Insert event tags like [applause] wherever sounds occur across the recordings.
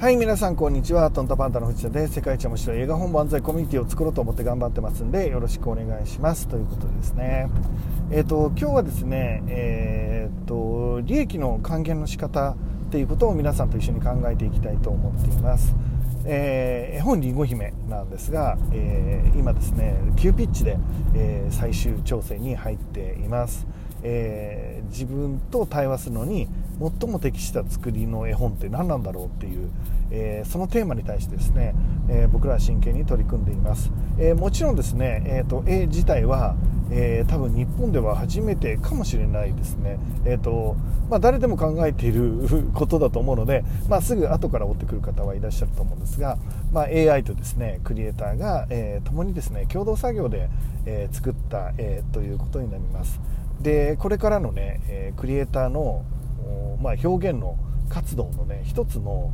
はい皆さんこんにちは。トンタパンタの藤田です。世界一面白い映画本万歳コミュニティを作ろうと思って頑張ってますんでよろしくお願いします。ということですね。えっ、ー、と今日はですねえっ、ー、と利益の還元の仕方っていうことを皆さんと一緒に考えていきたいと思っています。えー、絵本りんご姫なんですが、えー、今ですね急ピッチで、えー、最終調整に入っています、え自分と対話するのに最も適した作りの絵本って何なんだろうっていう、えー、そのテーマに対してですね、えー、僕らは真剣に取り組んでいます、えー、もちろんですね、えーと、絵自体は、え多分日本では初めてかもしれないですね、えーとまあ、誰でも考えていることだと思うので、まあ、すぐ後から追ってくる方はいらっしゃると思うんですが、まあ、AI とですねクリエイターが、え共にですね共同作業で、え作った絵ということになります。でこれからのね、えクリエイターのまあ、表現の活動のね一つの、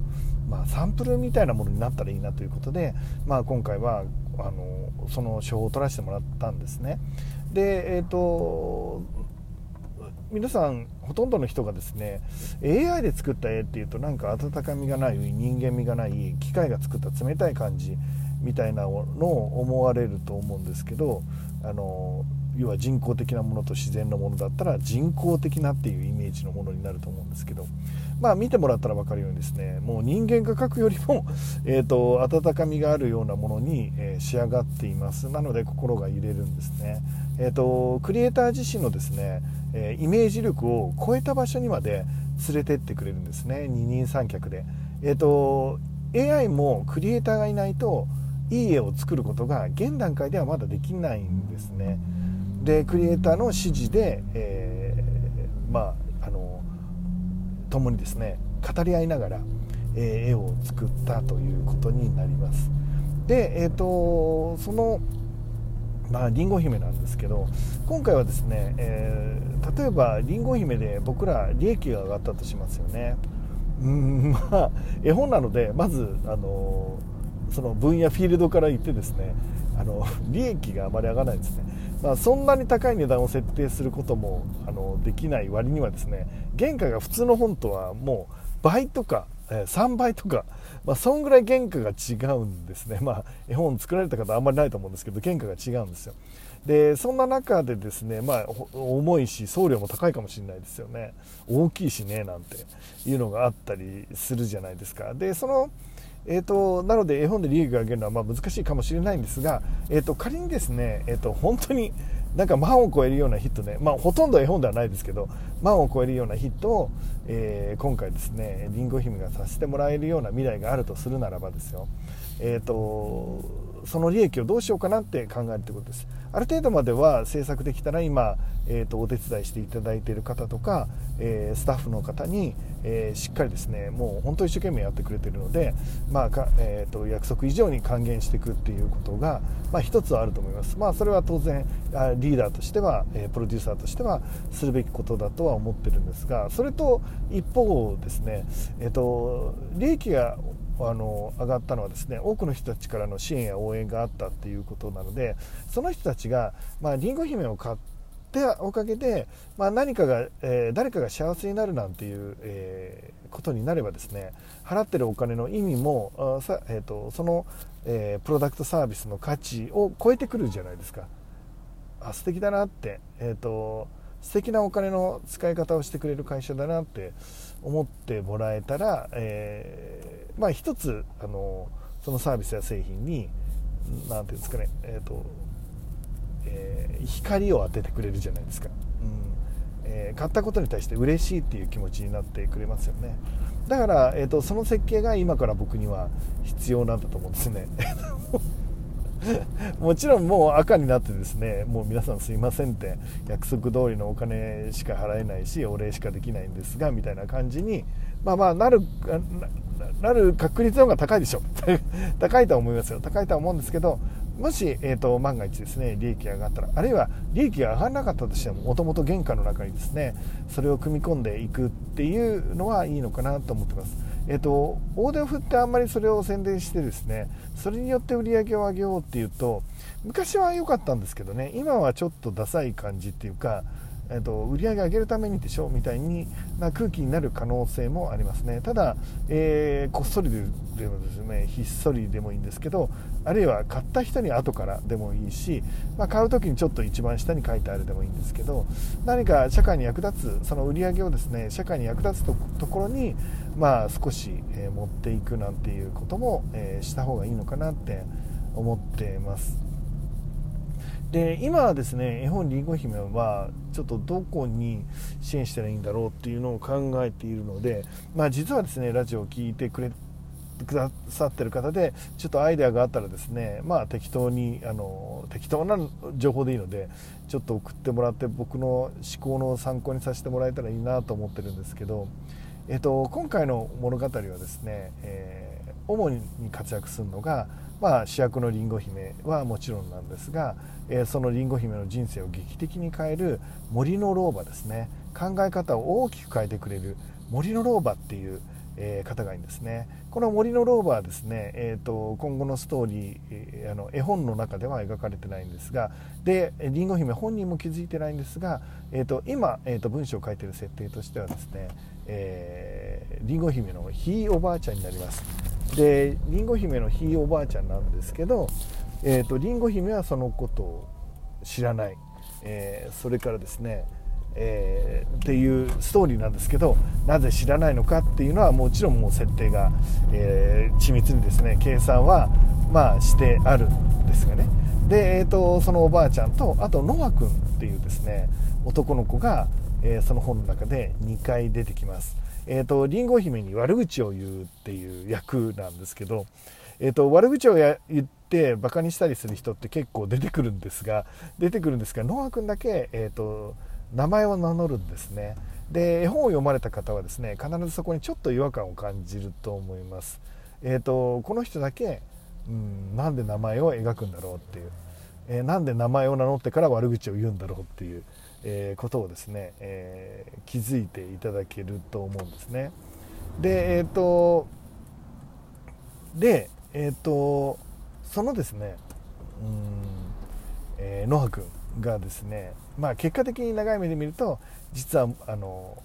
まあ、サンプルみたいなものになったらいいなということで、まあ、今回はあのその手法を取らせてもらったんですね。で、えーと、皆さんほとんどの人がですね AI で作った絵っていうとなんか温かみがない人間味がない機械が作った冷たい感じみたいなのを思われると思うんですけどあの要は人工的なものと自然のものだったら人工的なっていうイメージのものになると思うんですけどまあ見てもらったら分かるようにですねもう人間が描くよりも、[laughs] えーと、温かみがあるようなものに、えー、仕上がっています。なので心が揺れるんですね、えーと、クリエイター自身のですね、えー、イメージ力を超えた場所にまで連れてってくれるんですね。二人三脚で、えーと AI もクリエイターがいないといい絵を作ることが現段階ではまだできないんですね。でクリエイターの指示で、えー、まああの共にですね語り合いながら、えー、絵を作ったということになります。で、えーと、そのまあ、リンゴ姫なんですけど今回はですね、えー、例えばりんご姫で僕ら利益が上がったとしますよねうんまあ絵本なのでまずあのその分野フィールドから言ってですねあの利益があまり上がらないですね、まあ、そんなに高い値段を設定することもあのできない割にはですね原価が普通の本とはもう倍とか3倍とか、まあ、そんぐらい原価が違うんですね、まあ、絵本作られた方あんまりないと思うんですけど原価が違うんですよ。でそんな中でですね、まあ、重いし送料も高いかもしれないですよね。大きいしねなんていうのがあったりするじゃないですか。でそのえーと、なので絵本で利益を上げるのはま難しいかもしれないんですが、えーと、仮にですね、えーと、本当になんか万を超えるようなヒットね、まあ、ほとんど絵本ではないですけど万を超えるようなヒットを、えー、今回ですねりんご姫がさせてもらえるような未来があるとするならばですよ、えー、とその利益をどうしようかなって考えるということです。ある程度までは制作できたら今、えーと、お手伝いしていただいている方とか、えー、スタッフの方に、えー、しっかりですねもう本当一生懸命やってくれているので、まあかえーと、約束以上に還元していくっていうことが、まあ、一つはあると思います。まあそれは当然リーダーとしては、プロデューサーとしてはするべきことだとは思ってるんですがそれと一方ですね、えーと利益があの上がったのはですね多くの人たちからの支援や応援があったっていうことなのでその人たちが、まあ、リンゴ姫を買っておかげで、まあ、何かが、えー、誰かが幸せになるなんていう、えー、ことになればですね払ってるお金の意味もさ、えーと、その、えー、プロダクトサービスの価値を超えてくるじゃないですか。あ素敵だなって、えーと素敵なお金の使い方をしてくれる会社だなって思ってもらえたら、えー、まあ一つあのそのサービスや製品に何ていうんですかね、えーとえー、光を当ててくれるじゃないですか、うん。えー、買ったことに対して嬉しいっていう気持ちになってくれますよね。だから、えーとその設計が今から僕には必要なんだと思うんですね。[laughs] [laughs] もちろんもう赤になってですねもう皆さんすいませんって約束通りのお金しか払えないしお礼しかできないんですがみたいな感じにまあまあなるなる確率の方が高いでしょ [laughs] 高いとは思いますよ。高いとは思うんですけどもし、えーと、万が一ですね利益が上がったらあるいは利益が上がらなかったとしてももともと原価の中にですねそれを組み込んでいくっていうのはいいのかなと思ってます。えっ、ー、と大手を振ってあんまりそれを宣伝してですねそれによって売り上げを上げようっていうと昔は良かったんですけどね今はちょっとダサい感じっていうかえーと、売り上げ上げるためにでしょみたいにな空気になる可能性もありますね。ただ、えー、こっそりでもですねひっそりでもいいんですけどあるいは買った人に後からでもいいし、まあ、買う時にちょっと一番下に書いてあるでもいいんですけど何か社会に役立つその売り上げをですね社会に役立つところに、まあ、少し、え、持っていくなんていうことも、え、した方がいいのかなって思ってます。で今はですね絵本りんご姫はちょっとどこに支援したらいいんだろうっていうのを考えているので、まあ、実はですねラジオを聴いてくれくださってる方でちょっとアイデアがあったらですねまあ適当にあの適当な情報でいいのでちょっと送ってもらって僕の思考の参考にさせてもらえたらいいなと思ってるんですけど、えっと、今回の物語はですね、えー、主に活躍するのがまあ、主役のりんご姫はもちろんなんですが、えー、そのりんご姫の人生を劇的に変える森の老婆ですね。考え方を大きく変えてくれる森の老婆っていう、え、方がいいんですね。この森の老婆はですね、えーと、今後のストーリー、あの絵本の中では描かれてないんですがでりんご姫本人も気づいてないんですが、えーと、今、えーと、文章を書いてる設定としてはですね、え、りんご姫のひいおばあちゃんになります。でりんご姫のひいおばあちゃんなんですけど、えーと、りんご姫はそのことを知らない、えー、それからですね、えー、っていうストーリーなんですけどなぜ知らないのかっていうのはもちろんもう設定が、えー、緻密にですね計算はまあしてあるんですがねで、えーと、そのおばあちゃんとあとノア君っていうですね男の子が、えー、その本の中で2回出てきます。えーと、りんご姫に悪口を言うっていう役なんですけど、えーと、悪口をや言ってバカにしたりする人って結構出てくるんですが出てくるんですがノア君だけ、えーと、名前を名乗るんですね。で絵本を読まれた方はですね必ずそこにちょっと違和感を感じると思います、えー、とこの人だけ、うん、なんで名前を描くんだろうっていう、えー、なんで名前を名乗ってから悪口を言うんだろうっていうえー、ことをですね、えー、気づいていただけると思うんですね。でえっ、ー、とでえっ、とそのですねうん、えー、野葉君がですねまあ結果的に長い目で見ると実はあの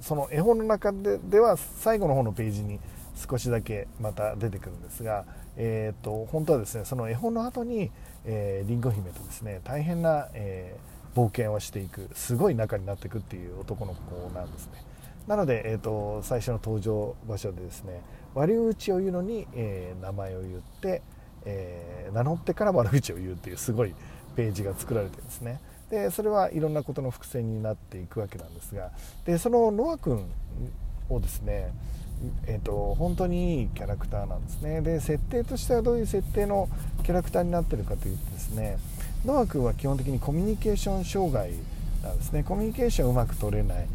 その絵本の中ででは最後の方のページに少しだけまた出てくるんですが、えーと、本当はですねその絵本の後に、えー、リンゴ姫とですね大変な、えー冒険をしていくすごい仲になっていくっていう男の子なんですね。なので、えーと、最初の登場場所でですね悪口を言うのに、えー、名前を言って、えー、名乗ってから悪口を言うっていうすごいページが作られてるんですね。でそれはいろんなことの伏線になっていくわけなんですがでそのノア君をですねえーと、本当にいいキャラクターなんですね。で設定としてはどういう設定のキャラクターになってるかというとですねノア君は基本的にコミュニケーション障害なんですね。コミュニケーションうまく取れない。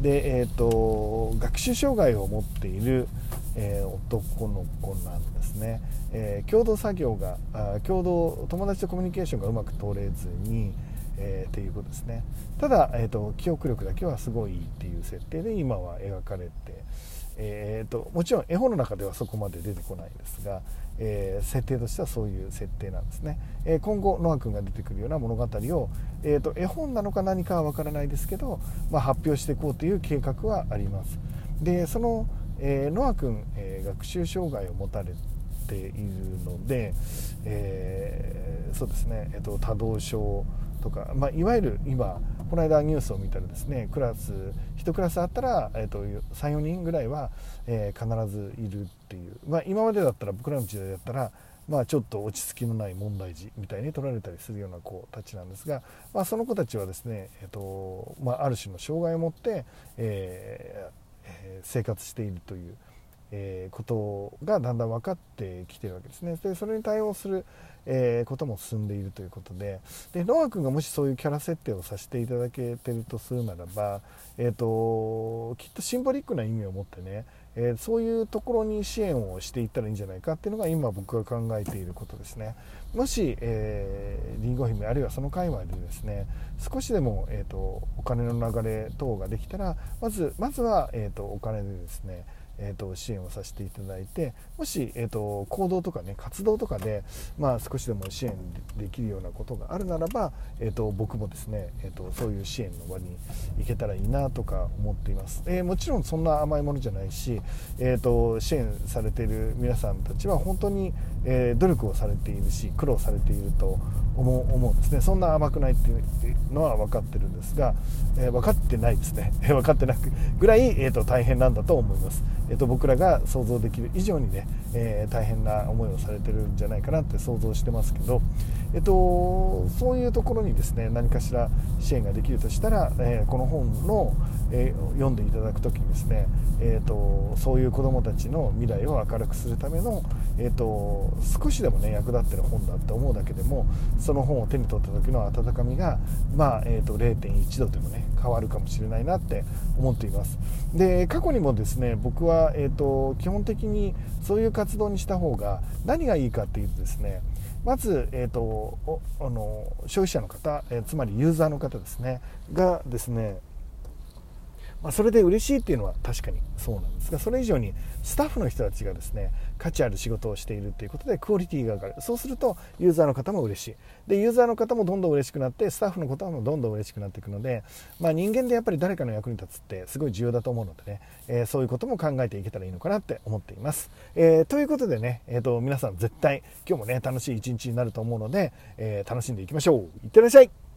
で、えーと、学習障害を持っている、えー、男の子なんですね、えー、共同作業があ共同友達とコミュニケーションがうまく取れずに、えー、っていうことですね。ただ、えーと記憶力だけはすごいっていう設定で今は描かれてえーと、もちろん絵本の中ではそこまで出てこないんですが、えー、設定としてはそういう設定なんですね、えー、今後ノア君が出てくるような物語を、えーと、絵本なのか何かは分からないですけど、まあ、発表していこうという計画はあります。でその、えノア君、え学習障害を持たれているので、えそうですね、えーと多動症とか、まあ、いわゆる今この間ニュースを見たらですねクラス1クラスあったら、えーと、34人ぐらいは、えー、必ずいるっていう、まあ、今までだったら僕らの時代だったら、まあ、ちょっと落ち着きのない問題児みたいに取られたりするような子たちなんですが、まあ、その子たちはですね、えーとまあ、ある種の障害を持って、えー、生活しているという。えー、ことがだんだん分かってきてるわけですね。でそれに対応する、えー、ことも進んでいるということで。でノア君がもしそういうキャラ設定をさせていただけてるとするならば、えーと、きっとシンボリックな意味を持ってね、えー、そういうところに支援をしていったらいいんじゃないかっていうのが今僕が考えていることですね。もし、えー、リンゴ姫あるいはその界隈でですね少しでも、えーと、お金の流れ等ができたらまずまずは、えーとお金でですねえーと、支援をさせていただいてもし、えーと、行動とかね活動とかで、まあ、少しでも支援できるようなことがあるならば、えーと、僕もですね、えー、とそういう支援の場に行けたらいいなとか思っています、えー、もちろんそんな甘いものじゃないし、えー、と支援されている皆さんたちは本当に、えー、努力をされているし苦労されていると思う思うんですね。そんな甘くないっていうのは分かってるんですが、えー、分かってないですね。分かってなくぐらい、えーと、大変なんだと思います、えーと、僕らが想像できる以上にね、えー、大変な思いをされてるんじゃないかなって想像してますけど、えーと、そういうところにですね何かしら支援ができるとしたら、えー、この本の、えー、読んでいただく時にですね、えー、とそういう子どもたちの未来を明るくするための、えー、と少しでもね役立ってる本だって思うだけでもその本を手に取った時の温かみが、まあえー、と0.1度でもね変わるかもしれないなって思っています。で過去にもですね僕は、えーと、基本的にそういう活動にした方が何がいいかっていうとですねまず、えーと、あの消費者の方、えー、つまりユーザーの方ですねがですねまあ、それで嬉しいっていうのは確かにそうなんですがそれ以上にスタッフの人たちがですね価値ある仕事をしているということでクオリティが上がる。そうするとユーザーの方も嬉しい。でユーザーの方もどんどん嬉しくなってスタッフの方もどんどん嬉しくなっていくので、まあ、人間でやっぱり誰かの役に立つってすごい重要だと思うのでね、えー、そういうことも考えていけたらいいのかなって思っています、えー、ということでね、えーと、皆さん絶対今日もね楽しい一日になると思うので、えー、楽しんでいきましょう。いってらっしゃい。